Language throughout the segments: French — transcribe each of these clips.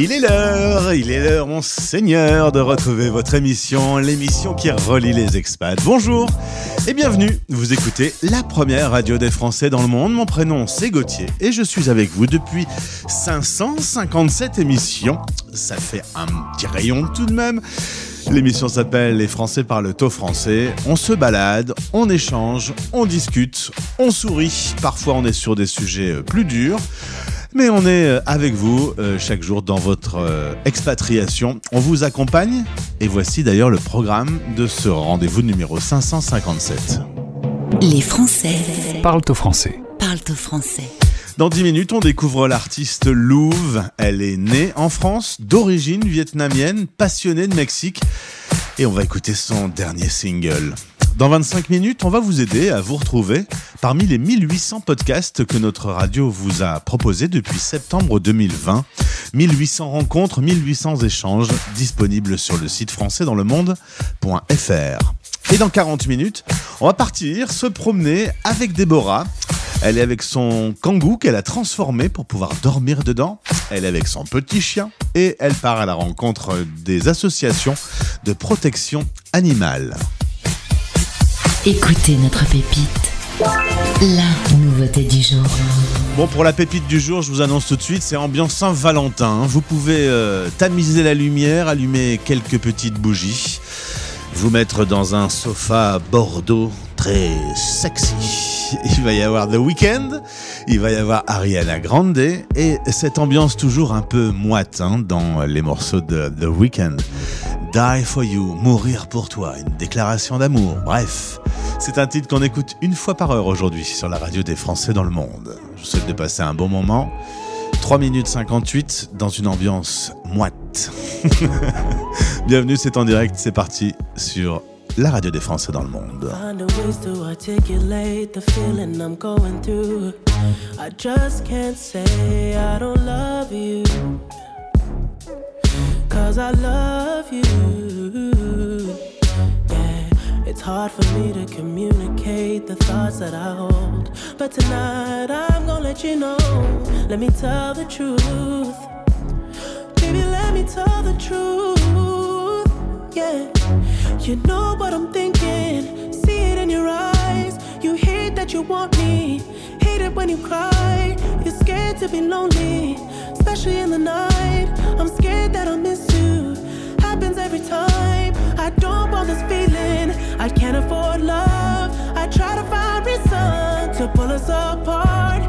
Il est l'heure, il est l'heure, mon seigneur, de retrouver votre émission, l'émission qui relie les expats. Bonjour et bienvenue. Vous écoutez la première radio des Français dans le monde. Mon prénom, c'est Gauthier et je suis avec vous depuis 557 émissions. Ça fait un petit rayon tout de même. L'émission s'appelle Les Français parlent au français. On se balade, on échange, on discute, on sourit. Parfois, on est sur des sujets euh, plus durs. Mais on est euh, avec vous euh, chaque jour dans votre euh, expatriation. On vous accompagne et voici d'ailleurs le programme de ce rendez-vous numéro 557. Les Français Parlent au français. parlent au français. Dans 10 minutes, on découvre l'artiste Louve. Elle est née en France, d'origine vietnamienne, passionnée de Mexique. Et on va écouter son dernier single. Dans 25 minutes, on va vous aider à vous retrouver parmi les 1800 podcasts que notre radio vous a proposés depuis septembre 2020. 1800 rencontres, 1800 échanges disponibles sur le site français dans le monde.fr. Et dans 40 minutes, on va partir se promener avec Déborah. Elle est avec son kangou qu'elle a transformé pour pouvoir dormir dedans. Elle est avec son petit chien et elle part à la rencontre des associations de protection animale. Écoutez notre pépite. La nouveauté du jour. Bon, pour la pépite du jour, je vous annonce tout de suite, c'est ambiance Saint-Valentin. Vous pouvez euh, tamiser la lumière, allumer quelques petites bougies, vous mettre dans un sofa bordeaux très sexy. Il va y avoir The Weeknd, il va y avoir Ariana Grande et cette ambiance toujours un peu moite hein, dans les morceaux de The Weeknd. Die for you, mourir pour toi, une déclaration d'amour. Bref, c'est un titre qu'on écoute une fois par heure aujourd'hui sur la radio des Français dans le monde. Je vous souhaite de passer un bon moment. 3 minutes 58 dans une ambiance moite. Bienvenue, c'est en direct, c'est parti sur la radio des Français dans le monde. I just can't say I don't love you. Cause I love you. Yeah, it's hard for me to communicate the thoughts that I hold. But tonight I'm gonna let you know. Let me tell the truth. Baby, let me tell the truth. Yeah. You know what I'm thinking, see it in your eyes. You hate that you want me, hate it when you cry. You're scared to be lonely, especially in the night. I'm scared that I'll miss you. Happens every time. I don't want this feeling. I can't afford love. I try to find reason to pull us apart.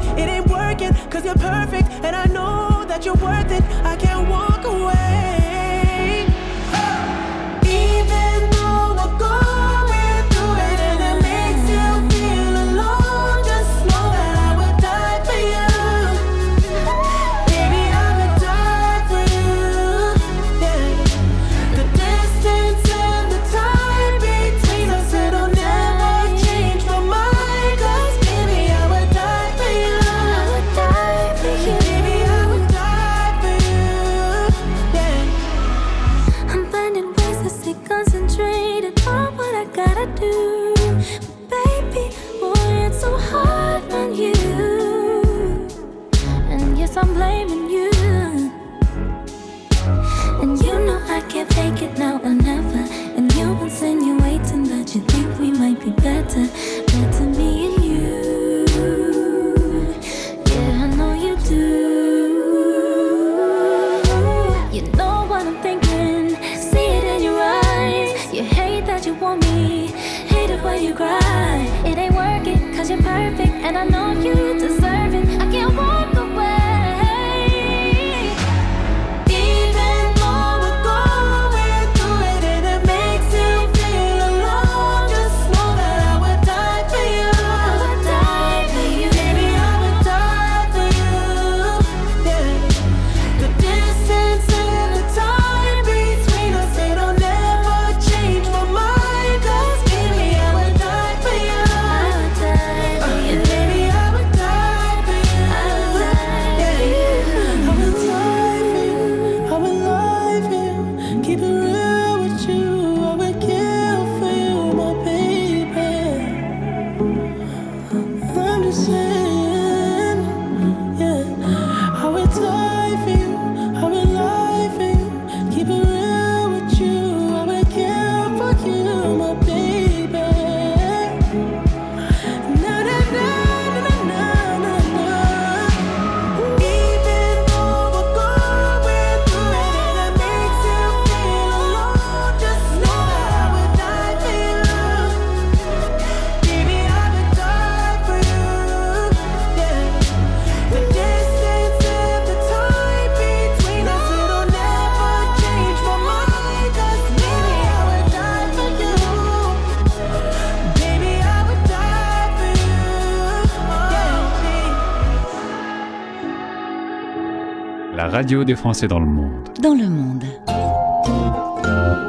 Radio des Français dans le monde. Dans le monde.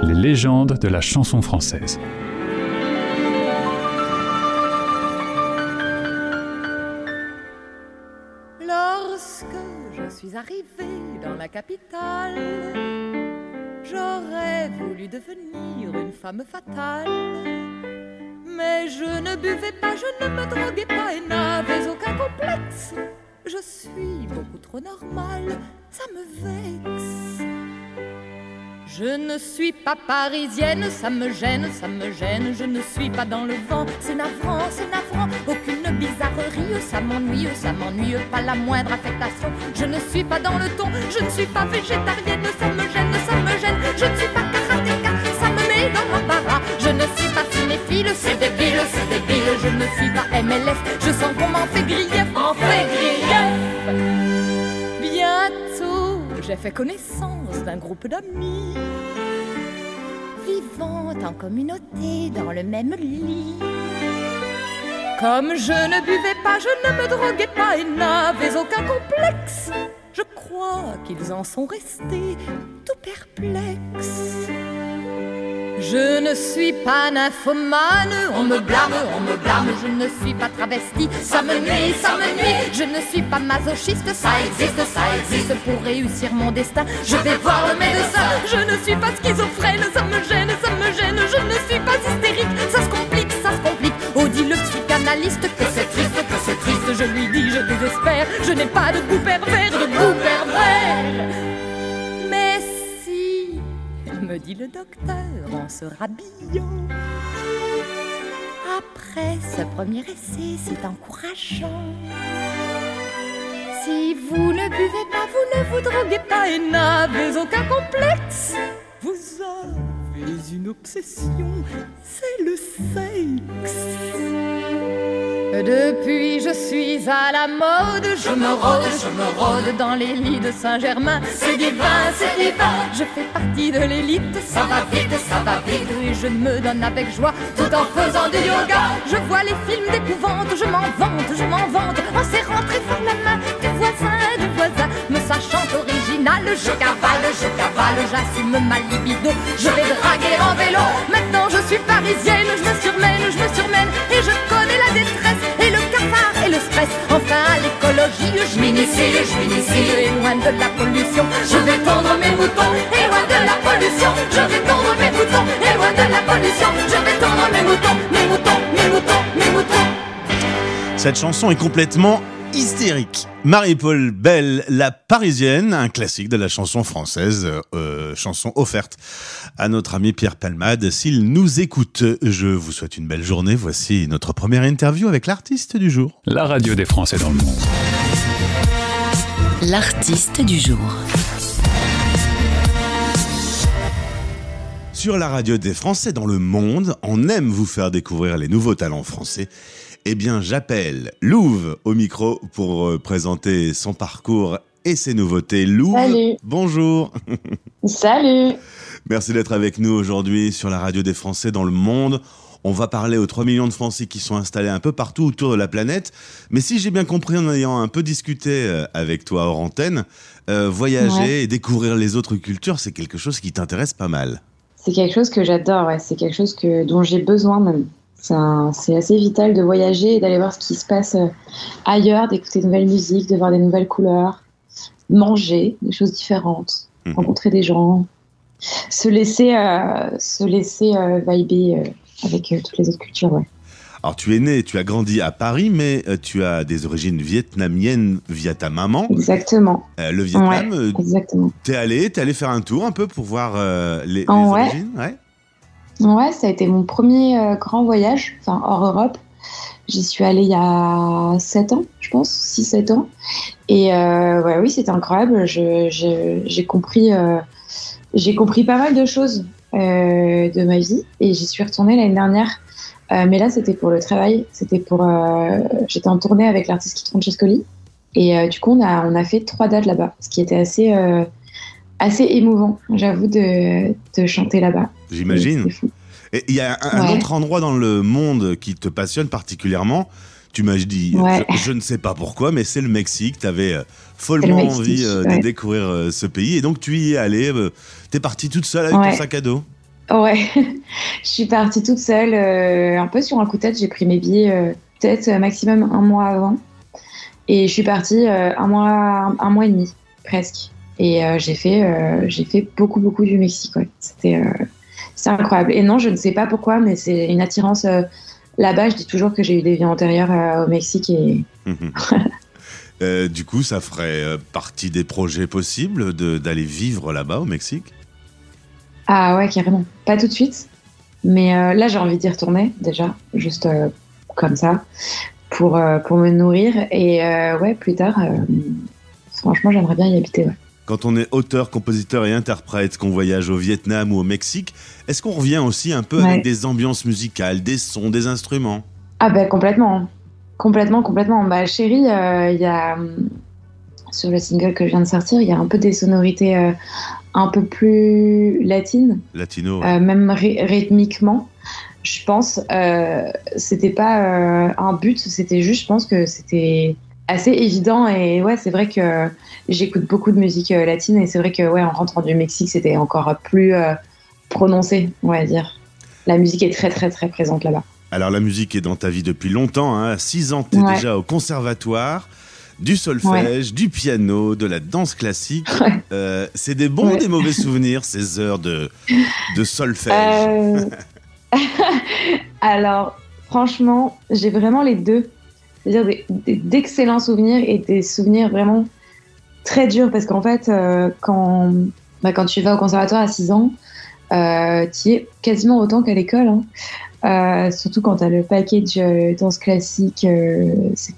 Les légendes de la chanson française. Beaucoup trop normale, ça me vexe. Je ne suis pas parisienne, ça me gêne, ça me gêne. Je ne suis pas dans le vent, c'est navrant, c'est navrant. Aucune bizarrerie, ça m'ennuie, ça m'ennuie, pas la moindre affectation. Je ne suis pas dans le ton, je ne suis pas végétarienne, ça me gêne, ça me gêne. Je ne suis pas karatéka, ça me met dans l'embarras. Je ne suis pas cinéphile, c'est débile, c'est débile. Je ne suis pas MLS, je sens qu'on m'en fait grief, grief. J'ai fait connaissance d'un groupe d'amis vivant en communauté dans le même lit. Comme je ne buvais pas, je ne me droguais pas et n'avais aucun complexe. Je crois qu'ils en sont restés tout perplexes. Je ne suis pas nymphomane, on me blâme, on me blâme, je ne suis pas travesti, ça me nuit, ça me nuit, je ne suis pas masochiste, ça existe, ça existe, pour réussir mon destin, je vais voir le médecin, je ne suis pas schizophrène, ça me gêne, ça me gêne, je ne suis pas hystérique, ça se complique, ça se complique, oh dit le psychanalyste que c'est triste, que c'est triste, je lui dis, je désespère, je n'ai pas de goût pervers, de goût pervers, me dit le docteur en se rhabillant. Après ce premier essai, c'est encourageant. Si vous ne buvez pas, vous ne vous droguez pas et n'avez aucun complexe, vous avez une obsession, c'est le sexe. Depuis je suis à la mode, je me rôde, je me rôde dans les lits de Saint-Germain. C'est divin, c'est divin, je fais partie de l'élite. Ça va vite, ça va vite, et je me donne avec joie tout en faisant du yoga. Je vois les films d'épouvante, je m'en vante, je m'en vante, en serrant très fort la main du voisin, du voisin. Me sachant original, je cavale, je cavale, j'assume ma libido. Je vais draguer en vélo, maintenant je suis parisienne, je me surmène, je me surmène, et je connais la détresse et le cafard et le stress. Enfin, à l'écologie, je m'initie, je m'initie. Et loin de la pollution, je vais tondre mes moutons. Et loin de la pollution, je vais tondre mes moutons. Et loin de la pollution, je vais tondre mes moutons, mes moutons, mes moutons, mes moutons. Cette chanson est complètement hystérique. Marie-Paul Belle, la Parisienne, un classique de la chanson française, euh, chanson offerte à notre ami Pierre Palmade. S'il nous écoute, je vous souhaite une belle journée. Voici notre première interview avec l'artiste du jour. La radio des Français dans le monde. L'artiste du jour. Sur la radio des Français dans le monde, on aime vous faire découvrir les nouveaux talents français. Eh bien, j'appelle Louve au micro pour euh, présenter son parcours et ses nouveautés. Louve, Salut. bonjour. Salut Merci d'être avec nous aujourd'hui sur la radio des Français dans le monde. On va parler aux 3 millions de Français qui sont installés un peu partout autour de la planète. Mais si j'ai bien compris en ayant un peu discuté euh, avec toi hors antenne, euh, voyager Ouais. et découvrir les autres cultures, c'est quelque chose qui t'intéresse pas mal. C'est quelque chose que j'adore, ouais. c'est quelque chose que, dont j'ai besoin même. C'est assez vital de voyager et d'aller voir ce qui se passe euh, ailleurs, d'écouter de nouvelles musiques, de voir des nouvelles couleurs, manger des choses différentes, Mhm. rencontrer des gens, se laisser, euh, se laisser euh, vibrer euh, avec toutes les autres cultures. Ouais. Alors tu es né, tu as grandi à Paris, mais tu as des origines vietnamiennes via ta maman. Exactement, le Vietnam, euh, exactement. t'es allé, t'es allé faire un tour un peu pour voir les, les ouais. origines ouais. Ouais, ça a été mon premier euh, grand voyage, enfin hors Europe. J'y suis allée il y a 7 ans, je pense, 6-7 ans. Et euh, ouais, oui, c'était incroyable. J'ai compris, euh, j'ai compris pas mal de choses de ma vie et j'y suis retournée l'année dernière. Mais là, c'était pour le travail. C'était pour. J'étais en tournée avec l'artiste Francescoli. Et du coup, on a, on a fait trois dates là-bas, ce qui était assez, assez émouvant, j'avoue, de, de chanter là-bas. J'imagine. Et il y a un, Ouais. autre endroit dans le monde qui te passionne particulièrement. Tu m'as dit, Ouais. je, je ne sais pas pourquoi, mais c'est le Mexique. Tu avais follement le Mexique, envie euh, de découvrir euh, ce pays. Et donc, tu y es allé. tu es partie toute seule avec ton sac à dos. Ouais, je suis partie toute seule, euh, un peu sur un coup de tête. J'ai pris mes billets euh, peut-être euh, maximum un mois avant. Et je suis partie euh, un, mois, un mois et demi, presque. Et euh, j'ai fait, euh, j'ai fait beaucoup, beaucoup du Mexique. Ouais. C'était euh, c'est incroyable. Et non, je ne sais pas pourquoi, mais c'est une attirance là-bas. Je dis toujours que j'ai eu des vies antérieures au Mexique. Et Euh, du coup, ça ferait partie des projets possibles d'aller vivre là-bas au Mexique? Ah ouais, carrément. Pas tout de suite. Mais euh, là, j'ai envie d'y retourner déjà, juste euh, comme ça, pour, pour me nourrir. Et ouais, plus tard, franchement, j'aimerais bien y habiter. ouais. Quand on est auteur, compositeur et interprète, qu'on voyage au Vietnam ou au Mexique, est-ce qu'on revient aussi un peu Ouais. avec des ambiances musicales, des sons, des instruments? Ah ben complètement. Complètement, complètement. Bah chérie, euh, il y a hum, sur le single que je viens de sortir, il y a un peu des sonorités euh, un peu plus latines, Latino ouais. euh, même ry- rythmiquement. Je pense, euh, c'était pas euh, un but, c'était juste, je pense que c'était assez évident. Et ouais, c'est vrai que j'écoute beaucoup de musique euh, latine et c'est vrai que ouais, en rentrant du Mexique, c'était encore plus euh, prononcé, on va dire. La musique est très très très présente là-bas. Alors la musique est dans ta vie depuis longtemps. Hein. À 6 ans, tu es Ouais. déjà au conservatoire. Du solfège, du piano, de la danse classique. Ouais. Euh, c'est des bons ou des mauvais souvenirs, ces heures de, de solfège? Euh, Alors, franchement, j'ai vraiment les deux. C'est-à-dire d'excellents souvenirs et des souvenirs vraiment très durs parce qu'en fait, euh, quand, bah, quand tu vas au conservatoire à 6 ans, euh, tu y es quasiment autant qu'à l'école. hein. Euh, surtout quand tu as le package euh, danse classique,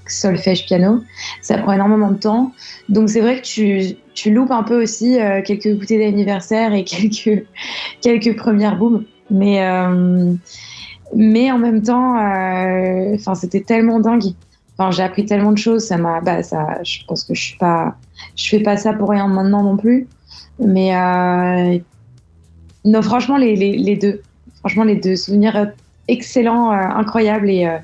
solfège, piano. Ça prend énormément de temps. Donc c'est vrai que tu, tu loupes un peu aussi quelques goûters d'anniversaire et quelques, quelques premières booms. Mais, mais en même temps, c'était tellement dingue. Enfin, j'ai appris tellement de choses. Ça m'a, bah, ça, je pense que je suis pas, je fais pas ça pour rien maintenant non plus. Mais euh, non, franchement, les, les, les deux. Franchement, les deux souvenirs euh, excellents, euh, incroyables et, euh,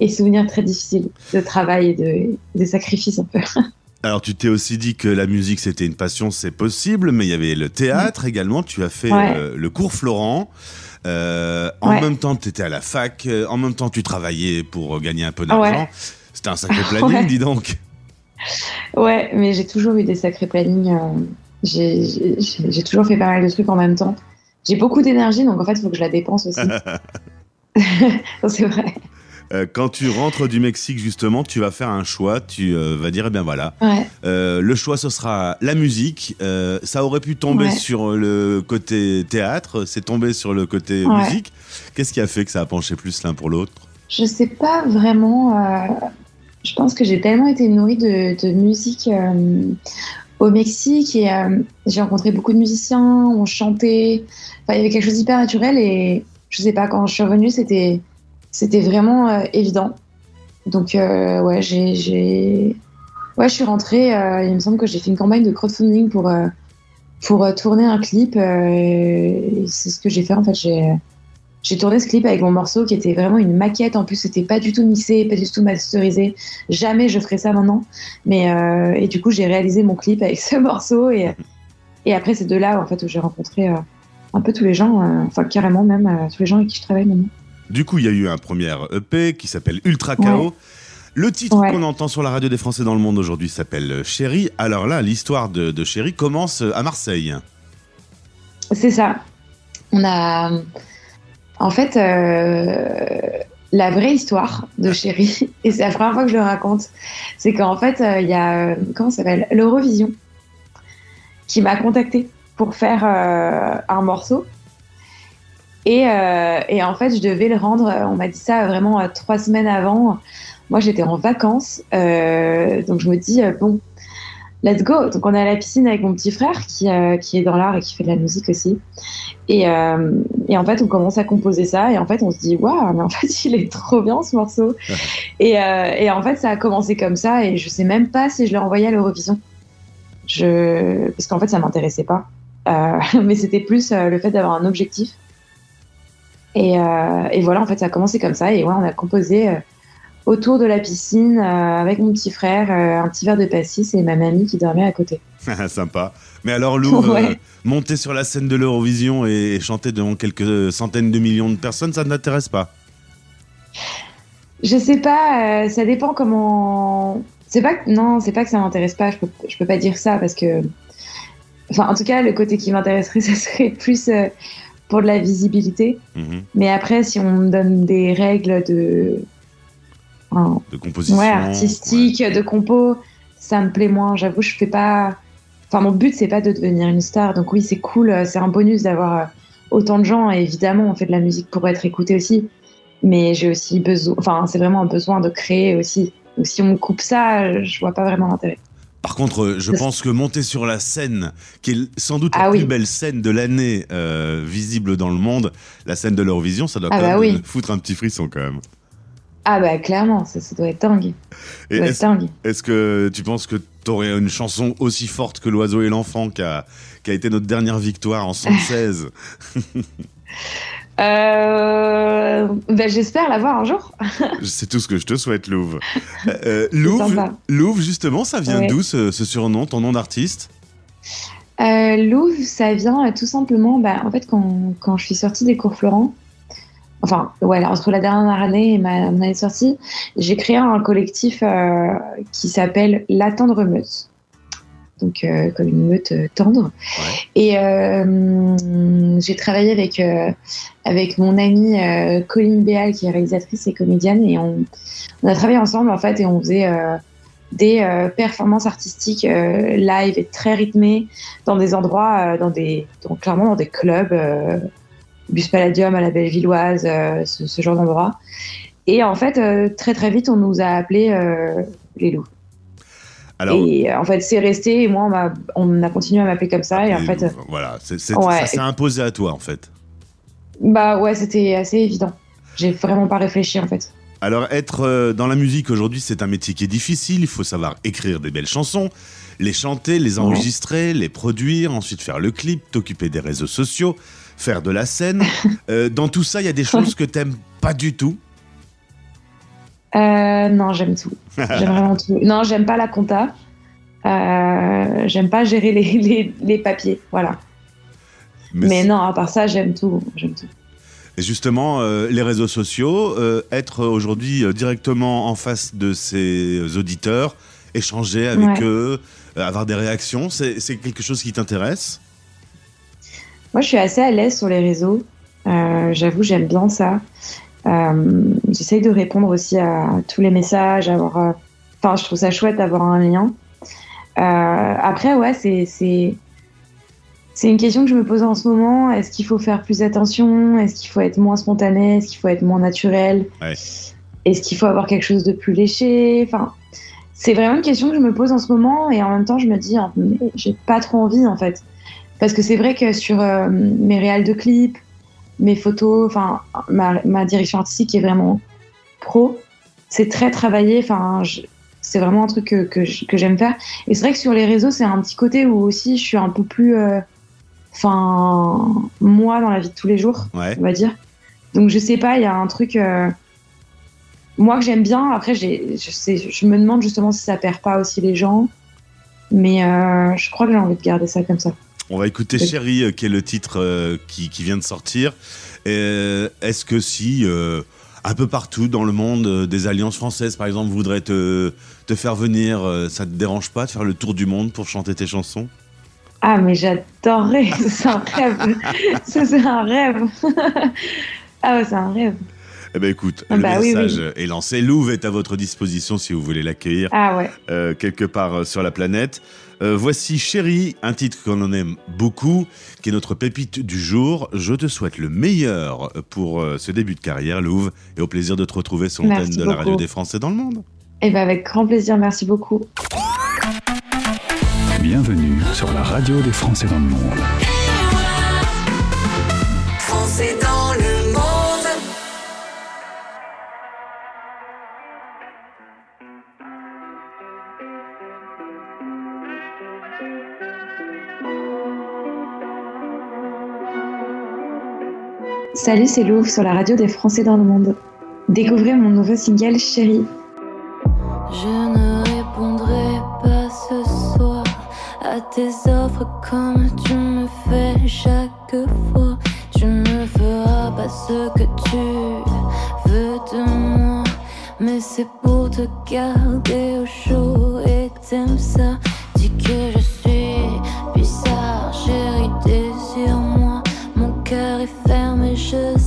et souvenirs très difficiles de travail et de, des sacrifices un peu. Alors tu t'es aussi dit que la musique c'était une passion, c'est possible, mais il y avait le théâtre également. Tu as fait Ouais. euh, le cours Florent. Euh, en Ouais. même temps, tu étais à la fac. En même temps, tu travaillais pour gagner un peu d'argent. Ouais. C'était un sacré planning, Ouais. dis donc. Ouais, mais j'ai toujours eu des sacrés plannings. euh, j'ai- toujours fait pas mal de trucs en même temps. J'ai beaucoup d'énergie, donc en fait, il faut que je la dépense aussi. C'est vrai. Euh, quand tu rentres du Mexique, justement, tu vas faire un choix. Tu euh, vas dire, eh bien voilà, Ouais. euh, le choix, ce sera la musique. Ça aurait pu tomber Ouais. sur le côté théâtre, c'est tombé sur le côté Ouais. musique. Qu'est-ce qui a fait que ça a penché plus l'un pour l'autre? Je sais pas vraiment. Je pense que j'ai tellement été nourrie de, musique euh, au Mexique et euh, j'ai rencontré beaucoup de musiciens, on chantait. Il y avait quelque chose d'hyper naturel et je sais pas, quand je suis revenue, c'était, c'était vraiment euh, évident. Donc, ouais, j'ai. Ouais, je suis rentrée. il me semble que j'ai fait une campagne de crowdfunding pour, pour tourner un clip. et c'est ce que j'ai fait en fait. J'ai. J'ai tourné ce clip avec mon morceau qui était vraiment une maquette. En plus, c'était pas du tout mixé, pas du tout masterisé. Jamais je ferais ça maintenant. Mais euh, et du coup, j'ai réalisé mon clip avec ce morceau et et après c'est de là en fait où j'ai rencontré euh, un peu tous les gens, euh, enfin carrément même tous les gens avec qui je travaille maintenant. Du coup, il y a eu un premier EP qui s'appelle Ultra Chaos. Ouais. Le titre Ouais. qu'on entend sur la radio des Français dans le monde aujourd'hui s'appelle Chéri. Alors là, l'histoire de, de Chéri commence à Marseille. C'est ça. On a en fait euh, la vraie histoire de Chéri et c'est la première fois que je le raconte. C'est qu'en fait euh, il y a euh, comment ça s'appelle l'Eurovision qui m'a contacté pour faire euh, un morceau. Et, euh, et en fait, je devais le rendre, on m'a dit ça vraiment trois semaines avant. Moi, j'étais en vacances, donc je me dis, bon, let's go. Donc, on est à la piscine avec mon petit frère qui, qui est dans l'art et qui fait de la musique aussi. Et, euh, et en fait, on commence à composer ça. Et en fait, on se dit, waouh, mais en fait, il est trop bien ce morceau. et, euh, et en fait, ça a commencé comme ça. Et je sais même pas si je l'ai envoyé à l'Eurovision. Je... Parce qu'en fait, ça m'intéressait pas. Euh, mais c'était plus euh, le fait d'avoir un objectif. Et, euh, et voilà, en fait, ça a commencé comme ça. Et ouais, on a composé, euh, autour de la piscine euh, avec mon petit frère, euh, un petit verre de pastis et ma mamie qui dormait à côté. Sympa. Mais alors, Lou, Ouais. euh, monter sur la scène de l'Eurovision et, et chanter devant quelques centaines de millions de personnes, ça ne t'intéresse pas? Je sais pas, euh, ça dépend comment. C'est pas que- non, c'est pas que ça m'intéresse pas. Je peux, je peux pas dire ça parce que, enfin, en tout cas, le côté qui m'intéresserait, ça serait plus euh, pour de la visibilité. Mhm. Mais après, si on me donne des règles de, De composition ouais, artistique, de compo, ça me plaît moins. J'avoue, je fais pas. Enfin, mon but, c'est pas de devenir une star. Donc oui, c'est cool, euh, c'est un bonus d'avoir euh, autant de gens. Et évidemment, on fait de la musique pour être écouté aussi. Mais j'ai aussi besoin. Enfin, c'est vraiment un besoin de créer aussi. Donc si on me coupe ça, je vois pas vraiment l'intérêt. Par contre, euh, je pense que monter sur la scène, qui est sans doute la Ah plus belle scène de l'année euh, visible dans le monde, la scène de l'Eurovision, ça doit Ah quand bah même oui. foutre un petit frisson quand même. Ah bah clairement, ça, ça doit être dingue. Est-ce que tu penses que tu aurais une chanson aussi forte que L'Oiseau et l'Enfant, qui a, été notre dernière victoire en 116 Euh, bah, j'espère l'avoir un jour. C'est tout ce que je te souhaite, Louve. Euh, Louve, sympa. Louve, justement, ça vient Ouais. d'où ce, ce surnom, ton nom d'artiste? Euh, Louvre, ça vient euh, tout simplement, bah, en fait, quand, quand je suis sortie des cours Florent, enfin, ouais, entre la dernière année et ma, mon année de sortie, j'ai créé un collectif euh, qui s'appelle La Tendre Meute. Donc, euh, comme une meute euh, tendre. Et euh, j'ai travaillé avec, avec mon amie Colline Béal, qui est réalisatrice et comédienne, et on, on a travaillé ensemble, en fait, et on faisait des performances artistiques live et très rythmées dans des endroits, dans des, donc clairement dans des clubs, Bus Palladium à la Bellevilloise, euh, ce, ce genre d'endroit. Et en fait, euh, très très vite, on nous a appelés euh, les loups. Alors, Et en fait, c'est resté, et moi, on, a continué à m'appeler comme ça, et en fait, voilà, ouais. ça s'est imposé à toi, en fait. bah ouais, c'était assez évident. J'ai vraiment pas réfléchi en fait. Alors, être dans la musique aujourd'hui, c'est un métier qui est difficile. Il faut savoir écrire des belles chansons, les chanter, les Ouais. enregistrer, les produire, ensuite faire le clip, t'occuper des réseaux sociaux, faire de la scène. Euh, dans tout ça, il y a des choses que t'aimes pas du tout. Euh, non, j'aime tout. J'aime vraiment tout. Non, j'aime pas la compta. Euh, j'aime pas gérer les, les, les papiers. Voilà. Mais, non, à part ça, j'aime tout. J'aime tout. Et justement, euh, les réseaux sociaux, être aujourd'hui directement en face de ses auditeurs, échanger avec Ouais. eux, avoir des réactions, c'est quelque chose qui t'intéresse? Moi, je suis assez à l'aise sur les réseaux. Euh, J'avoue, j'aime bien ça. Euh, J'essaye de répondre aussi à tous les messages, avoir. euh, Enfin, je trouve ça chouette d'avoir un lien. Après, ouais, c'est c'est une question que je me pose en ce moment. Est-ce qu'il faut faire plus attention? Est-ce qu'il faut être moins spontané? Est-ce qu'il faut être moins naturel? Ouais. Est-ce qu'il faut avoir quelque chose de plus léché? Enfin, c'est vraiment une question que je me pose en ce moment et en même temps, je me dis, j'ai pas trop envie en fait. Parce que c'est vrai que sur euh, mes réals de clips, mes photos, enfin ma, ma direction artistique est vraiment pro. C'est très travaillé. Enfin, c'est vraiment un truc que, que, j'aime faire. Et c'est vrai que sur les réseaux, c'est un petit côté où aussi je suis un peu plus, euh, enfin, moi dans la vie de tous les jours, Ouais. on va dire. Donc je sais pas, il y a un truc. euh, moi que j'aime bien. Après, je, sais, je me demande justement si ça perd pas aussi les gens. Mais euh, je crois que j'ai envie de garder ça comme ça. On va écouter. Chérie, euh, qui est le titre euh, qui, qui vient de sortir. Euh, Est-ce que si, un peu partout dans le monde, des alliances françaises, par exemple, voudraient te, te faire venir, ça te dérange pas de faire le tour du monde pour chanter tes chansons? Ah, mais j'adorerais. c'est un rêve. C'est un rêve. ah ouais, c'est un rêve. Eh ben écoute, Ah le bah message oui. est lancé. Louvre est à votre disposition si vous voulez l'accueillir Ah ouais. euh, quelque part sur la planète. Euh, voici Chérie, un titre qu'on en aime beaucoup, qui est notre pépite du jour. Je te souhaite le meilleur pour euh, ce début de carrière, Louvre, et au plaisir de te retrouver sur l'antenne de la radio des Français dans le monde. Et ben avec grand plaisir. Merci beaucoup. Bienvenue sur la radio des Français dans le monde. Salut, c'est Louvre sur la radio des Français dans le monde. Découvrez mon nouveau single Chérie. Je ne répondrai pas ce soir à tes offres comme tu me fais chaque fois. Tu ne feras pas ce que tu veux de moi, mais c'est pour te garder au chaud et t'aimes ça. Dis que je suis cautious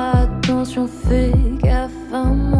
attention, fais gaffe hein, à moi.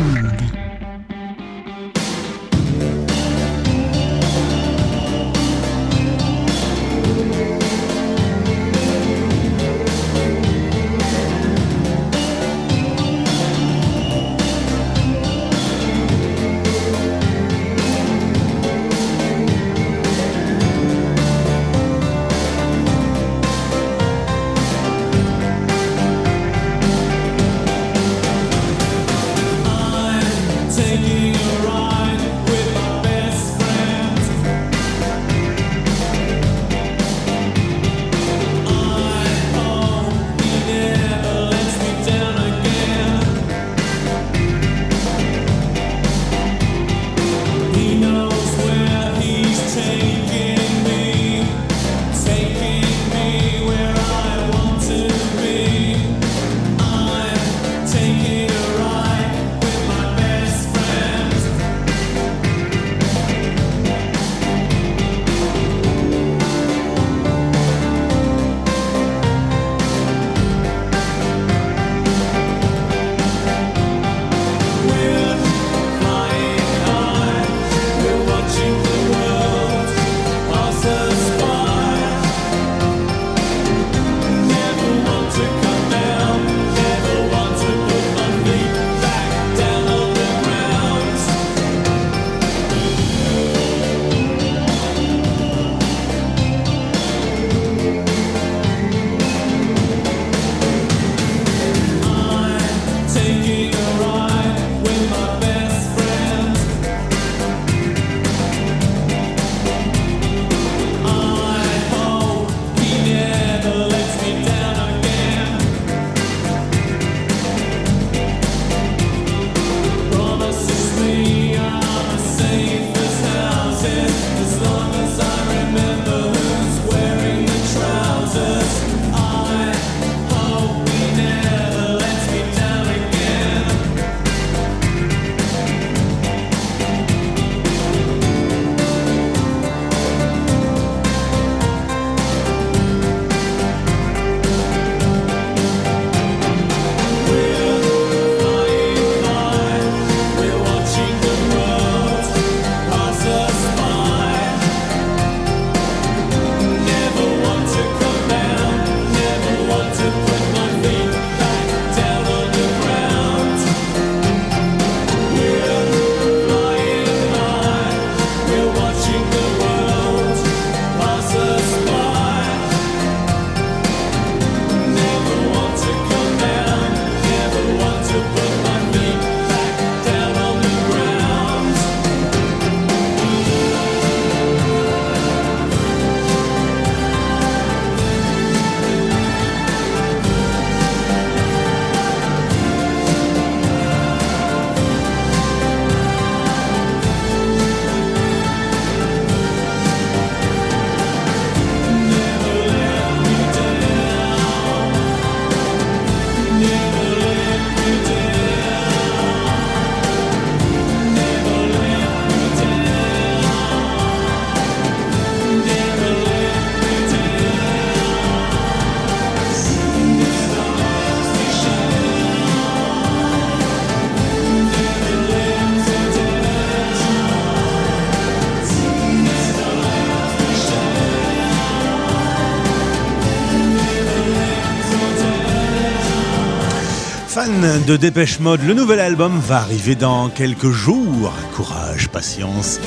Dépêche Mode. Le nouvel album va arriver dans quelques jours. Courage, patience.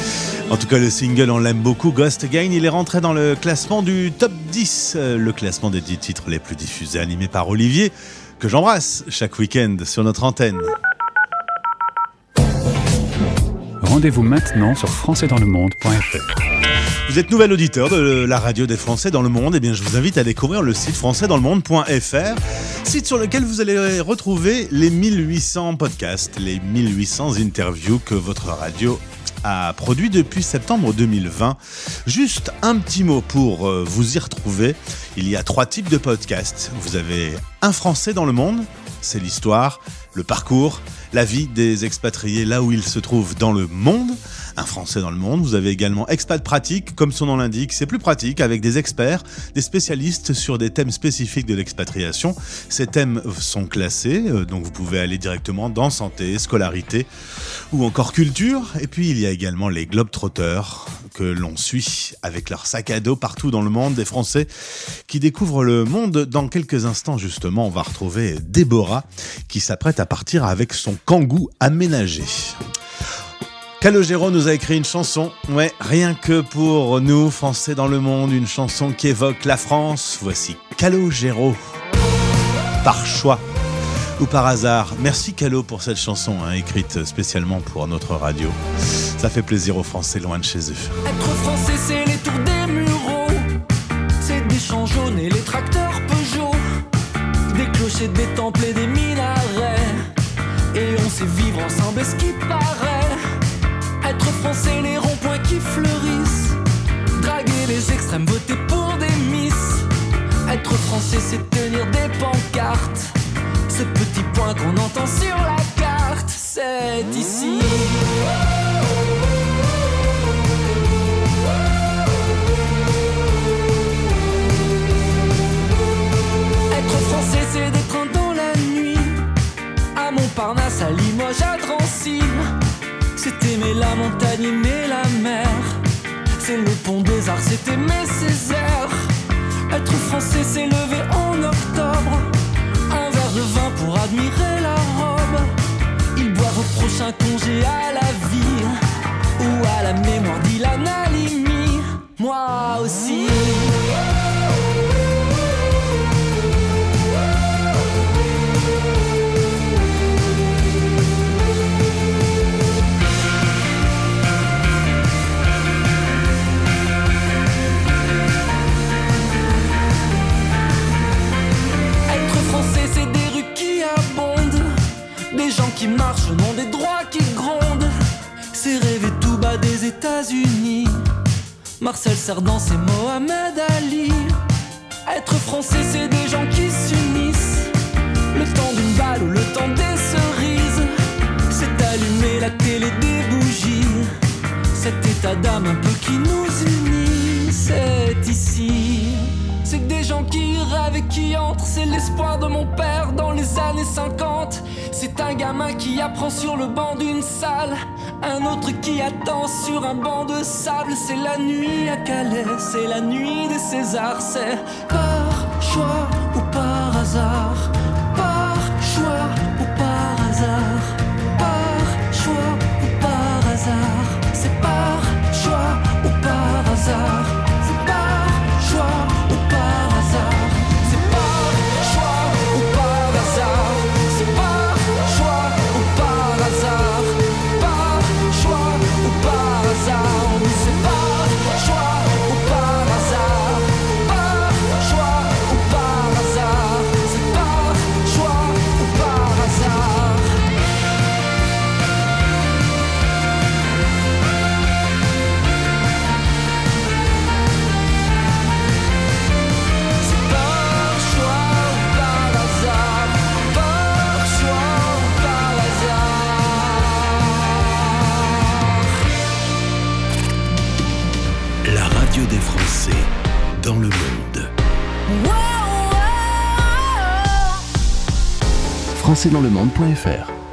En tout cas, le single, on l'aime beaucoup. Ghost Again, il est rentré dans le classement du top 10, euh, le classement des 10 titres les plus diffusés, animé par Olivier, que j'embrasse chaque week-end sur notre antenne. Rendez-vous maintenant sur françaisdanslemonde.fr. Vous êtes nouvel auditeur de la radio des Français dans le monde, eh bien je vous invite à découvrir le site françaisdanslemonde.fr, site sur lequel vous allez retrouver les 1800 podcasts, les 1800 interviews que votre radio a produit depuis septembre 2020. Juste un petit mot pour euh, vous y retrouver. Il y a trois types de podcasts. Vous avez un Français dans le monde, c'est l'histoire, le parcours, la vie des expatriés là où ils se trouvent dans le monde un Français dans le monde. Vous avez également Expat Pratique, comme son nom l'indique, c'est plus pratique avec des experts, des spécialistes sur des thèmes spécifiques de l'expatriation. Ces thèmes sont classés, euh, donc vous pouvez aller directement dans santé, scolarité ou encore culture. Et puis il y a également les Globetrotters que l'on suit avec leur sac à dos partout dans le monde, des Français qui découvrent le monde. Dans quelques instants justement, on va retrouver Déborah qui s'apprête à partir avec son kangou aménagé. Calogero nous a écrit une chanson, ouais, rien que pour nous, Français dans le monde, une chanson qui évoque la France. Voici Calogero, par choix ou par hasard. Merci Calo pour cette chanson, hein, écrite spécialement pour notre radio. Ça fait plaisir aux Français loin de chez eux. Être français, c'est les tours des mureaux, c'est des champs jaunes et les tracteurs Peugeot, clochers, des temples et des. Et sait vivre ensemble, ce qui paraît. Être français, les ronds-points qui fleurissent. Draguer les extrêmes, voter pour des miss. Être français, c'est tenir des pancartes. Ce petit point qu'on entend sur la carte, c'est ici. À Limoges, à Drancy. C'est aimer la montagne, aimer la mer. C'est le pont des arts, c'est aimer Césaire. Être français, c'est lever en octobre. Marcel Cerdan, c'est Mohamed Ali. Être français, c'est des gens qui s'unissent. Le temps d'une balle ou le temps des cerises. C'est allumer la télé des bougies. Cet état d'âme un peu qui nous unit, c'est ici. C'est des gens qui rêvent et qui entrent, c'est l'espoir de mon père dans les années 50. C'est un gamin qui apprend sur le banc d'une salle, un autre qui attend sur un banc de sable. C'est la nuit à Calais, c'est la nuit des Césars, c'est par choix ou par hasard, par choix ou par hasard, par choix ou par hasard, c'est par choix ou par hasard. I kid with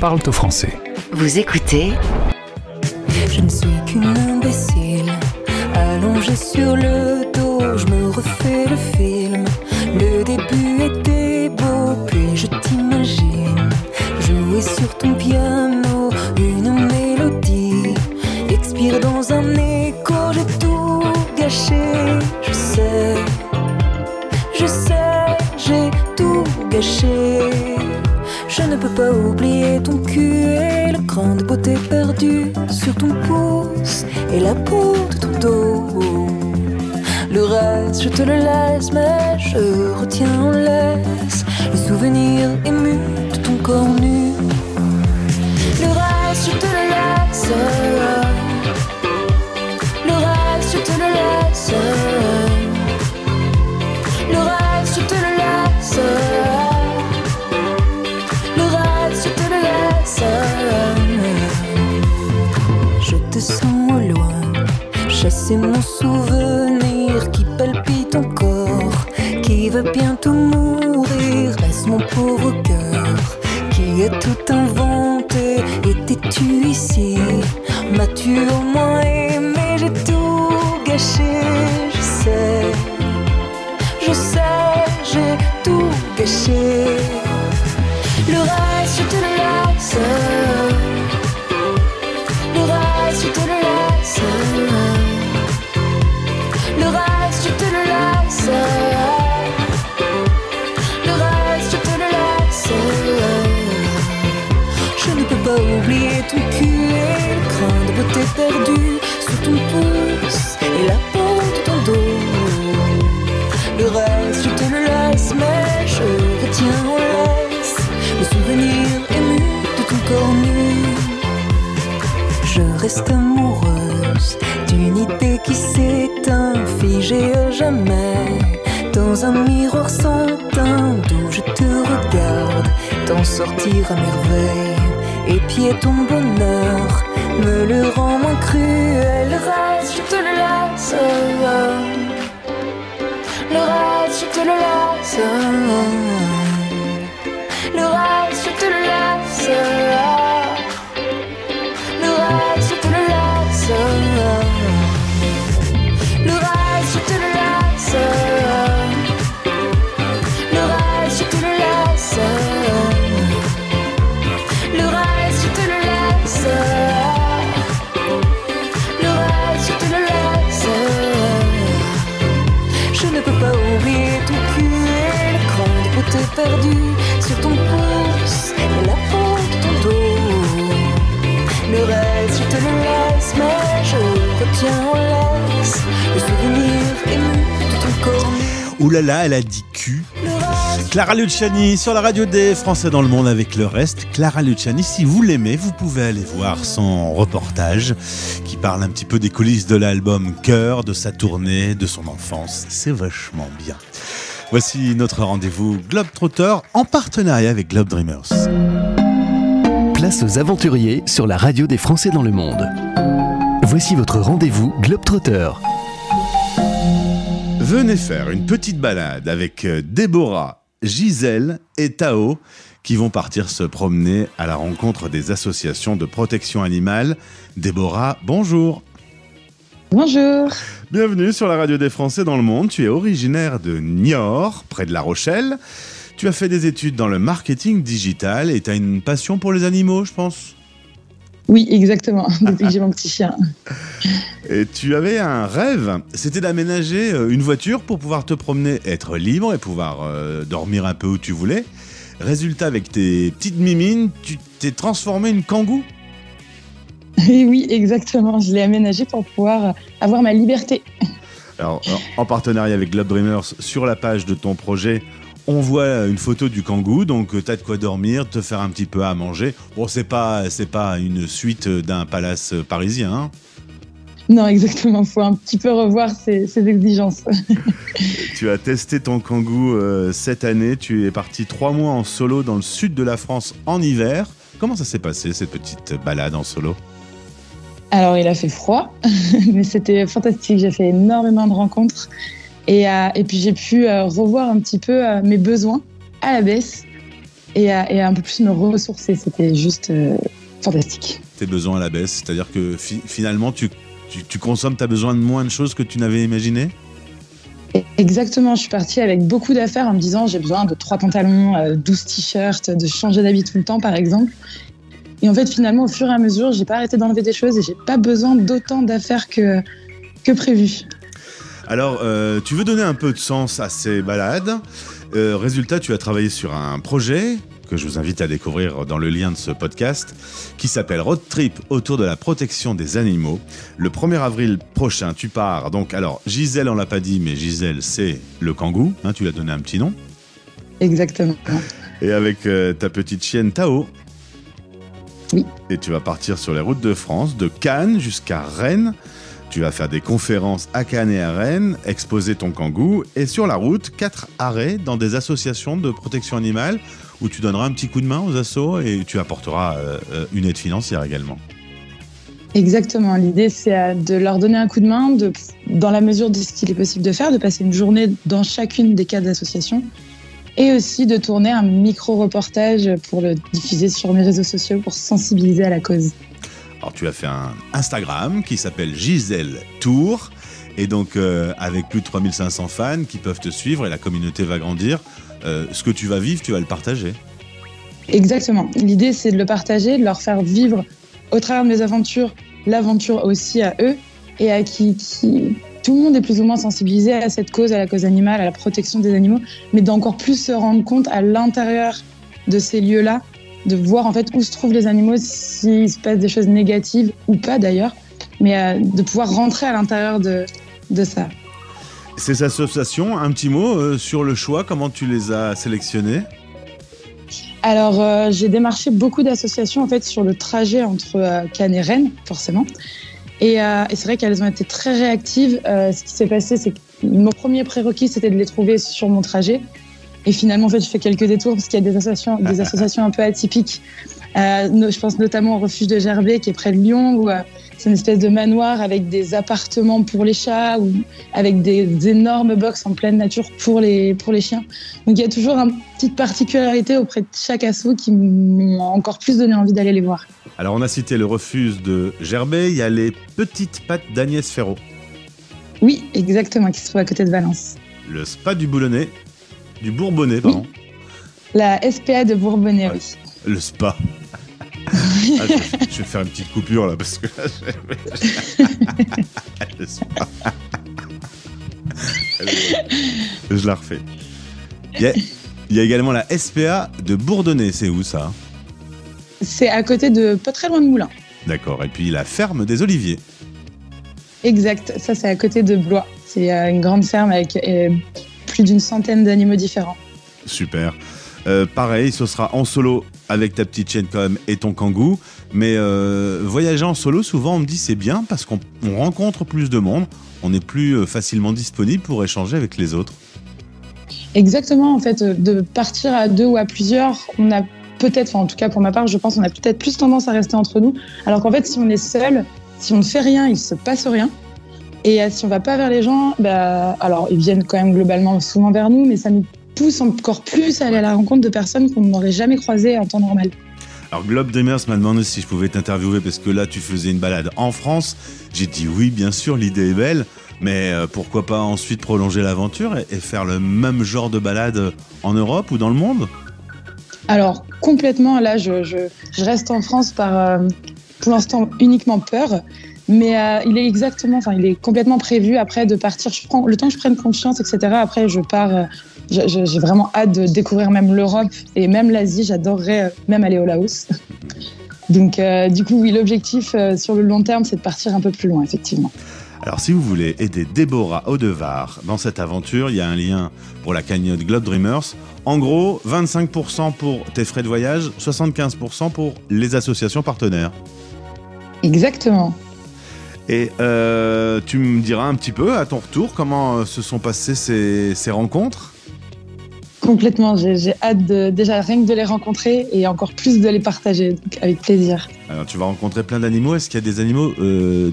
Parle au français. Vous écoutez Je ne suis qu'une imbécile. Allongée sur le dos, je me refais le film. Le début Oublier ton cul et le la grande beauté perdu sur ton pouce et la peau de ton dos. Le reste, je te le laisse, mais je retiens en laisse le souvenir ému de ton corps nu. Le reste, je te le laisse. Le reste, je te le laisse. C'est mon souvenir qui palpite encore, qui va bientôt mourir. Reste mon pauvre cœur qui a tout inventé. Étais-tu ici? M'as-tu au moins amoureuse d'une idée qui s'éteint, figée à jamais. Dans un miroir sans teint d'où je te regarde, t'en sortir à merveille. Épier ton bonheur me le rend moins cruel. Reste, là, elle a dit cul. Clara Luciani sur la radio des Français dans le monde avec le reste. Clara Luciani, si vous l'aimez, vous pouvez aller voir son reportage qui parle un petit peu des coulisses de l'album Cœur, de sa tournée, de son enfance. C'est vachement bien. Voici notre rendez-vous Globetrotter en partenariat avec Globe Dreamers. Place aux aventuriers sur la radio des Français dans le monde. Voici votre rendez-vous Globetrotter. Venez faire une petite balade avec euh, Déborah, Gisèle et Tao qui vont partir se promener à la rencontre des associations de protection animale. Déborah, bonjour. Bonjour. Bienvenue sur la radio des Français dans le monde. Tu es originaire de Niort, près de La Rochelle. Tu as fait des études dans le marketing digital et tu as une passion pour les animaux, je pense? Oui, exactement, depuis que j'ai mon petit chien. Et tu avais un rêve, c'était d'aménager euh, une voiture pour pouvoir te promener, être libre et pouvoir euh, dormir un peu où tu voulais. Résultat, avec tes petites mimines, tu t'es transformé en kangou. Et oui, exactement, je l'ai aménagé pour pouvoir avoir ma liberté. Alors, en partenariat avec Globe Dreamers, sur la page de ton projet, on voit une photo du kangou, donc tu as de quoi dormir, te faire un petit peu à manger. Bon, c'est pas, c'est pas une suite d'un palace parisien. hein. Non, exactement, il faut un petit peu revoir ses, ses exigences. Tu as testé ton kangou euh, cette année. Tu es parti trois mois en solo dans le sud de la France en hiver. Comment ça s'est passé cette petite balade en solo? Alors, il a fait froid, mais c'était fantastique. J'ai fait énormément de rencontres. Et, euh, et puis, j'ai pu euh, revoir un petit peu euh, mes besoins à la baisse et, et un peu plus me ressourcer. C'était juste fantastique. Tes besoins à la baisse, c'est-à-dire que fi- finalement tu, tu, tu consommes, tu as besoin de moins de choses que tu n'avais imaginé Exactement, je suis partie avec beaucoup d'affaires en me disant j'ai besoin de trois pantalons, euh, 12 t-shirts, de changer d'habit tout le temps par exemple. Et en fait, finalement, au fur et à mesure, j'ai pas arrêté d'enlever des choses et j'ai pas besoin d'autant d'affaires que, que prévu. Alors, euh, tu veux donner un peu de sens à ces balades. Euh, résultat, tu as travaillé sur un projet que je vous invite à découvrir dans le lien de ce podcast, qui s'appelle Road Trip autour de la protection des animaux. Le 1er avril prochain, tu pars. Donc, alors, Gisèle, on l'a pas dit, mais Gisèle, c'est le kangou. hein, tu lui as donné un petit nom. Exactement. Et avec euh, ta petite chienne Tao. Oui. Et tu vas partir sur les routes de France, de Cannes jusqu'à Rennes. Tu vas faire des conférences à Cannes et à Rennes, exposer ton kangou. Et sur la route, quatre arrêts dans des associations de protection animale où tu donneras un petit coup de main aux assos et tu apporteras euh, euh, une aide financière également. Exactement. L'idée, c'est euh, de leur donner un coup de main, dans la mesure de ce qu'il est possible de faire, de passer une journée dans chacune des quatre associations et aussi de tourner un micro-reportage pour le diffuser sur mes réseaux sociaux pour sensibiliser à la cause. Alors tu as fait un Instagram qui s'appelle Gisèle Tour. Et donc euh, avec plus de 3500 fans qui peuvent te suivre et la communauté va grandir, euh, ce que tu vas vivre, tu vas le partager. Exactement. L'idée, c'est de le partager, de leur faire vivre au travers de mes aventures, l'aventure aussi à eux et à qui, qui- tout le monde est plus ou moins sensibilisé à cette cause, à la cause animale, à la protection des animaux, mais d'encore plus se rendre compte à l'intérieur de ces lieux-là de voir en fait où se trouvent les animaux, s'il se passe des choses négatives ou pas d'ailleurs, mais euh, de pouvoir rentrer à l'intérieur de, de ça. Ces associations, un petit mot euh, sur le choix, comment tu les as sélectionnées? Alors, euh, j'ai démarché beaucoup d'associations en fait sur le trajet entre euh, Cannes et Rennes, forcément. Et, euh, et c'est vrai qu'elles ont été très réactives. Ce qui s'est passé, c'est que mon premier prérequis, c'était de les trouver sur mon trajet. Et finalement, en fait, je fais quelques détours parce qu'il y a des associations, des associations un peu atypiques. Euh, je pense notamment au refuge de Gerbet qui est près de Lyon, où euh, c'est une espèce de manoir avec des appartements pour les chats ou avec des énormes box en pleine nature pour les, pour les chiens. Donc il y a toujours une petite particularité auprès de chaque asso qui m'ont encore plus donné envie d'aller les voir. Alors, on a cité le refuge de Gerbet, il y a les petites pattes d'Agnès Ferraud, Oui, exactement, qui se trouve à côté de Valence. le spa du Boulonnais, du Bourbonnais, pardon, La SPA de Bourbonnais, oui. le spa. Ah, je, je vais faire une petite coupure là parce que je... le spa. je la refais. Il y, a, il y a également la SPA de Bourdonnais, c'est où ça? C'est à côté de, pas très loin de Moulins. D'accord. Et puis la ferme des Oliviers. Exact, ça c'est à côté de Blois. C'est euh, une grande ferme avec euh, plus d'une centaine d'animaux différents. Super. Euh, pareil, ce sera en solo avec ta petite chienne quand même et ton kangou. Mais euh, voyager en solo, souvent on me dit c'est bien parce qu'on on rencontre plus de monde, on est plus euh, facilement disponible pour échanger avec les autres. Exactement, en fait, de partir à deux ou à plusieurs, on a peut-être, enfin en tout cas pour ma part, je pense, on a peut-être plus tendance à rester entre nous. Alors qu'en fait, si on est seul, si on ne fait rien, il se passe rien. Et euh, si on va pas vers les gens, bah, alors ils viennent quand même globalement souvent vers nous, mais ça nous pousse encore plus à aller à la rencontre de personnes qu'on n'aurait jamais croisées en temps normal. Alors Globe Dreamers m'a demandé si je pouvais t'interviewer parce que là tu faisais une balade en France. J'ai dit oui, bien sûr, l'idée est belle, mais euh, pourquoi pas ensuite prolonger l'aventure et, et faire le même genre de balade en Europe ou dans le monde? Alors complètement, là, je, je, je reste en France par, euh, pour l'instant, uniquement peur. Mais euh, il est exactement, enfin, il est complètement prévu après de partir. Je prends le temps que je prenne confiance, etc. Après, je pars. euh, J'ai vraiment hâte de découvrir même l'Europe et même l'Asie. J'adorerais euh, même aller au Laos. Donc, euh, du coup, oui, l'objectif sur le long terme, c'est de partir un peu plus loin, effectivement. Alors si vous voulez aider Déborah Audevar dans cette aventure, il y a un lien pour la cagnotte Globe Dreamers. En gros, 25% pour tes frais de voyage, 75% pour les associations partenaires. Exactement. Et euh, tu me diras un petit peu à ton retour comment euh, se sont passées ces, ces rencontres? Complètement. J'ai hâte de, déjà rien que de les rencontrer et encore plus de les partager. Donc, avec plaisir. Alors tu vas rencontrer plein d'animaux. Est-ce qu'il y a des animaux euh,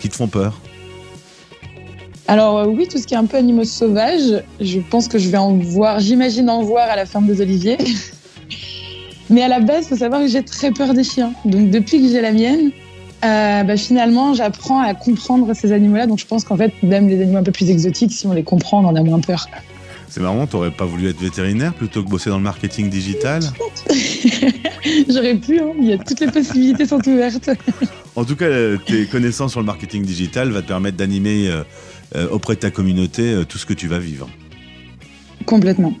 qui te font peur? Alors euh, oui, tout ce qui est un peu animaux sauvages, je pense que je vais en voir, j'imagine en voir à la ferme des Oliviers. Mais à la base, il faut savoir que j'ai très peur des chiens. Donc depuis que j'ai la mienne, euh, bah, finalement, j'apprends à comprendre ces animaux-là. Donc je pense qu'en fait, même les animaux un peu plus exotiques, si on les comprend, on en a moins peur. C'est marrant, t'aurais pas voulu être vétérinaire plutôt que bosser dans le marketing digital? J'aurais pu, hein, il y a toutes les possibilités sont ouvertes. En tout cas, euh, tes connaissances sur le marketing digital va te permettre d'animer euh, auprès de ta communauté tout ce que tu vas vivre. Complètement.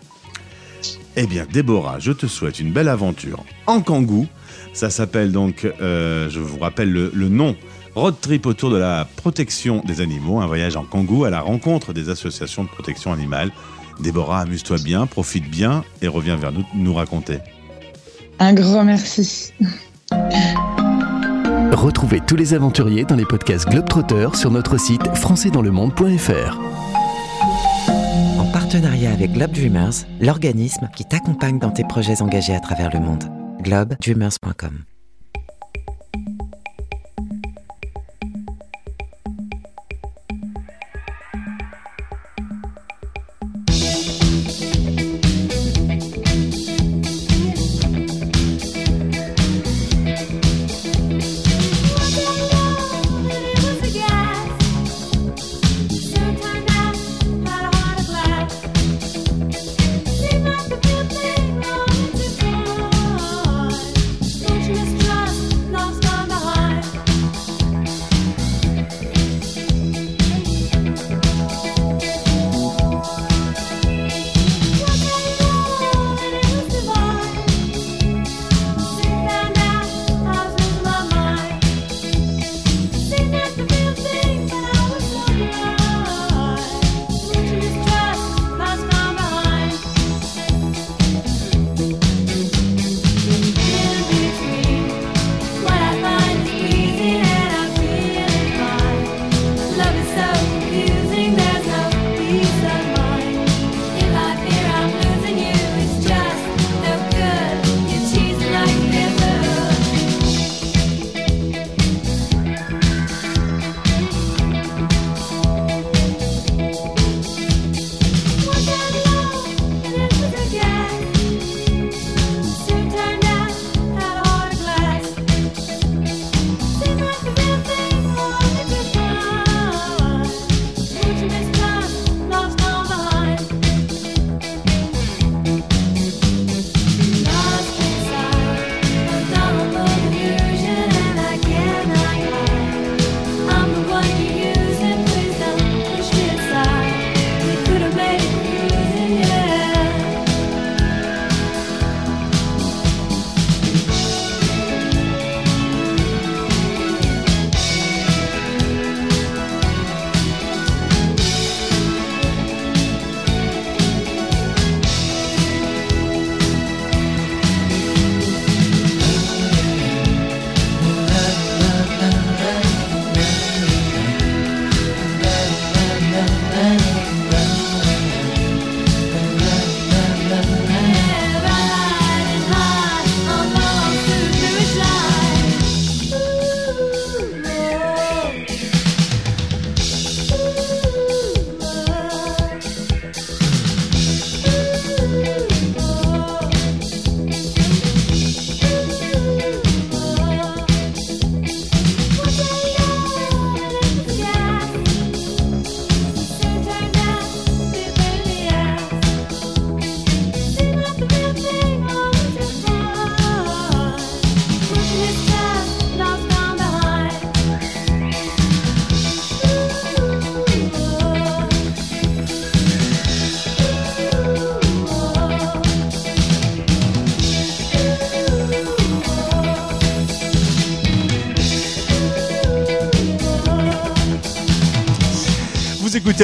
Eh bien, Déborah, je te souhaite une belle aventure en kangou. Ça s'appelle donc, euh, je vous rappelle le, le nom, Road Trip autour de la protection des animaux, un voyage en kangou à la rencontre des associations de protection animale. Déborah, amuse-toi bien, profite bien et reviens vers nous nous raconter. Un grand merci. Retrouvez tous les aventuriers dans les podcasts Globetrotter sur notre site françaisdanslemonde.fr. En partenariat avec Globe Dreamers, l'organisme qui t'accompagne dans tes projets engagés à travers le monde. globedreamers.com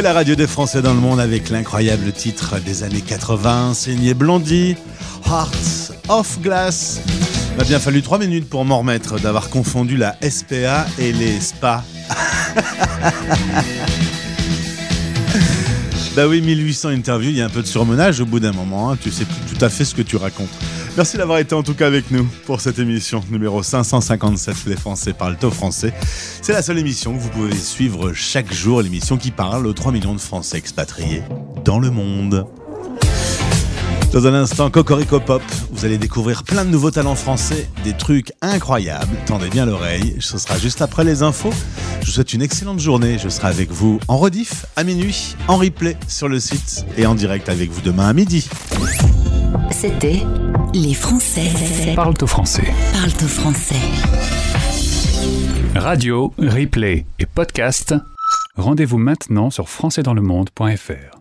la radio des Français dans le monde avec l'incroyable titre des années 80, signé Blondie, Hearts of Glass. Il m'a bien fallu trois minutes pour m'en remettre d'avoir confondu la SPA et les spas. bah oui, 1800 interviews, il y a un peu de surmenage au bout d'un moment, hein. tu sais tout à fait ce que tu racontes. Merci d'avoir été en tout cas avec nous pour cette émission numéro 557 Les Français parlent au français. C'est la seule émission que vous pouvez suivre chaque jour, l'émission qui parle aux 3 millions de Français expatriés dans le monde. Dans un instant, Cocorico Pop, vous allez découvrir plein de nouveaux talents français, des trucs incroyables. Tendez bien l'oreille, ce sera juste après les infos. Je vous souhaite une excellente journée. Je serai avec vous en rediff à minuit, en replay sur le site et en direct avec vous demain à midi. C'était Les Français. Parle au français. Parle au français. Radio, replay et podcast. Rendez-vous maintenant sur françaisdanslemonde.fr.